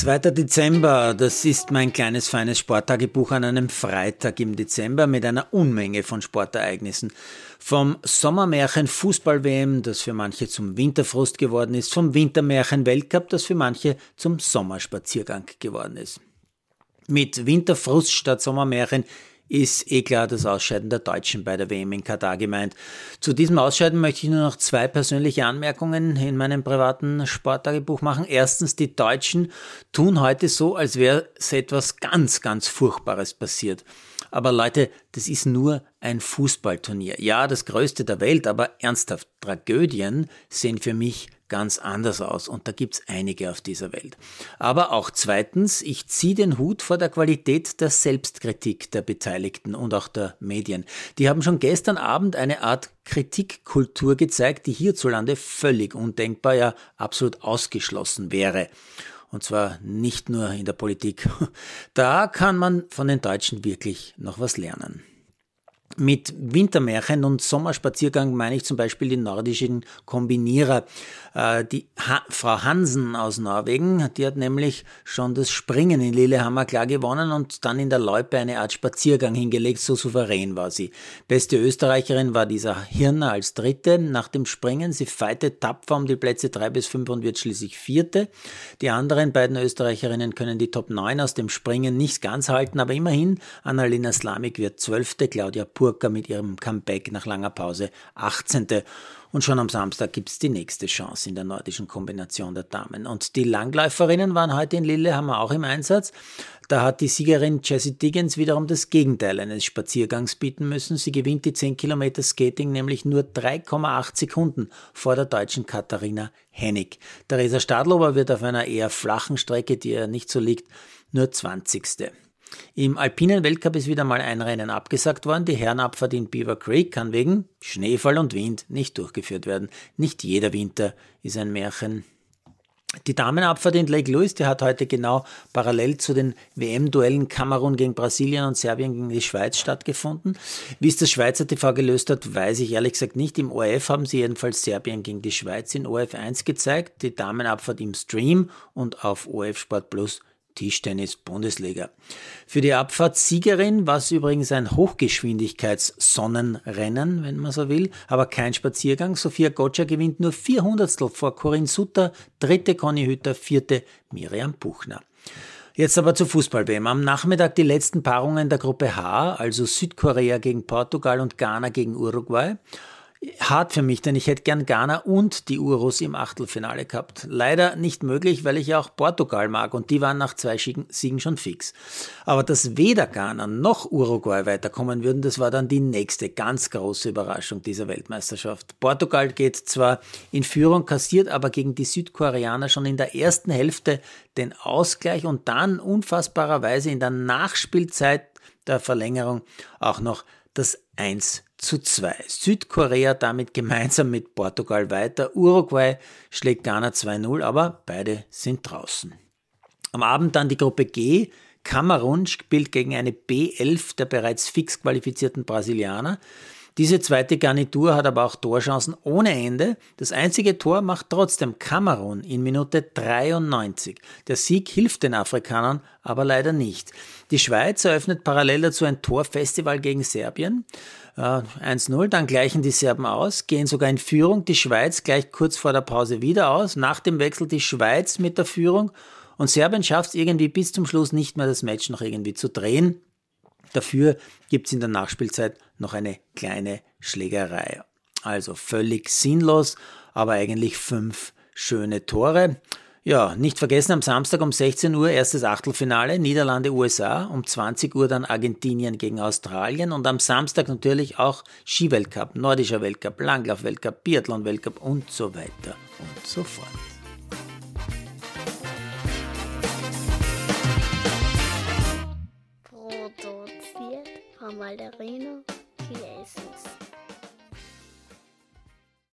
2. Dezember, das ist mein kleines feines Sporttagebuch an einem Freitag im Dezember mit einer Unmenge von Sportereignissen. Vom Sommermärchen Fußball-WM, das für manche zum Winterfrust geworden ist, vom Wintermärchen Weltcup, das für manche zum Sommerspaziergang geworden ist. Mit Winterfrust statt Sommermärchen ist eh klar das Ausscheiden der Deutschen bei der WM in Katar gemeint. Zu diesem Ausscheiden möchte ich nur noch zwei persönliche Anmerkungen in meinem privaten Sporttagebuch machen. Erstens, die Deutschen tun heute so, als wäre etwas ganz, ganz Furchtbares passiert. Aber Leute, das ist nur ein Fußballturnier. Ja, das größte der Welt, aber ernsthaft, Tragödien sehen für mich ganz anders aus und da gibt's einige auf dieser Welt. Aber auch zweitens, ich ziehe den Hut vor der Qualität der Selbstkritik der Beteiligten und auch der Medien. Die haben schon gestern Abend eine Art Kritikkultur gezeigt, die hierzulande völlig undenkbar, ja absolut ausgeschlossen wäre. Und zwar nicht nur in der Politik. Da kann man von den Deutschen wirklich noch was lernen. Mit Wintermärchen und Sommerspaziergang meine ich zum Beispiel die nordischen Kombinierer. Äh, die ha Frau Hansen aus Norwegen, die hat nämlich schon das Springen in Lillehammer klar gewonnen und dann in der Loipe eine Art Spaziergang hingelegt, so souverän war sie. Beste Österreicherin war dieser Hirner als Dritte nach dem Springen. Sie feitet tapfer um die Plätze drei bis fünf und wird schließlich Vierte. Die anderen beiden Österreicherinnen können die Top 9 aus dem Springen nicht ganz halten, aber immerhin Annalena Slamik wird Zwölfte, Claudia Burka mit ihrem Comeback nach langer Pause 18. Und schon am Samstag gibt es die nächste Chance in der nordischen Kombination der Damen. Und die Langläuferinnen waren heute in Lillehammer auch im Einsatz. Da hat die Siegerin Jessie Diggins wiederum das Gegenteil eines Spaziergangs bieten müssen. Sie gewinnt die 10 Kilometer Skating nämlich nur 3,8 Sekunden vor der deutschen Katharina Hennig. Theresa Stadlober wird auf einer eher flachen Strecke, die ihr nicht so liegt, nur 20. Im alpinen Weltcup ist wieder mal ein Rennen abgesagt worden. Die Herrenabfahrt in Beaver Creek kann wegen Schneefall und Wind nicht durchgeführt werden. Nicht jeder Winter ist ein Märchen. Die Damenabfahrt in Lake Louise, die hat heute genau parallel zu den WM-Duellen Kamerun gegen Brasilien und Serbien gegen die Schweiz stattgefunden. Wie es das Schweizer TV gelöst hat, weiß ich ehrlich gesagt nicht. Im ORF haben sie jedenfalls Serbien gegen die Schweiz in ORF 1 gezeigt, die Damenabfahrt im Stream und auf ORF Sport Plus Tischtennis-Bundesliga. Für die Abfahrtssiegerin war es übrigens ein Hochgeschwindigkeits-Sonnenrennen, wenn man so will, aber kein Spaziergang. Sophia Gotcha gewinnt nur 400 vor Corinne Sutter, dritte Conny Hütter, vierte Miriam Buchner. Jetzt aber zur Fußball-WM. Am Nachmittag die letzten Paarungen der Gruppe H, also Südkorea gegen Portugal und Ghana gegen Uruguay hart für mich, denn ich hätte gern Ghana und die Urus im Achtelfinale gehabt. Leider nicht möglich, weil ich ja auch Portugal mag und die waren nach zwei Siegen schon fix. Aber dass weder Ghana noch Uruguay weiterkommen würden, das war dann die nächste ganz große Überraschung dieser Weltmeisterschaft. Portugal geht zwar in Führung, kassiert aber gegen die Südkoreaner schon in der ersten Hälfte den Ausgleich und dann unfassbarerweise in der Nachspielzeit der Verlängerung auch noch das 1 zu 2. Südkorea damit gemeinsam mit Portugal weiter. Uruguay schlägt Ghana 2-0, aber beide sind draußen. Am Abend dann die Gruppe G. Kamerun spielt gegen eine B11 der bereits fix qualifizierten Brasilianer. Diese zweite Garnitur hat aber auch Torchancen ohne Ende. Das einzige Tor macht trotzdem Kamerun in Minute 93. Der Sieg hilft den Afrikanern aber leider nicht. Die Schweiz eröffnet parallel dazu ein Torfestival gegen Serbien. 1-0, dann gleichen die Serben aus, gehen sogar in Führung. Die Schweiz gleicht kurz vor der Pause wieder aus. Nach dem Wechsel die Schweiz mit der Führung. Und Serbien schafft es irgendwie bis zum Schluss nicht mehr, das Match noch irgendwie zu drehen. Dafür gibt es in der Nachspielzeit noch eine kleine Schlägerei. Also völlig sinnlos, aber eigentlich fünf schöne Tore. Ja, nicht vergessen am Samstag um 16 Uhr erstes Achtelfinale Niederlande-USA, um 20 Uhr dann Argentinien gegen Australien und am Samstag natürlich auch Skiweltcup, Nordischer Weltcup, Langlauf-Weltcup, Biathlon-Weltcup und so weiter und so fort. Malderino Chiesis.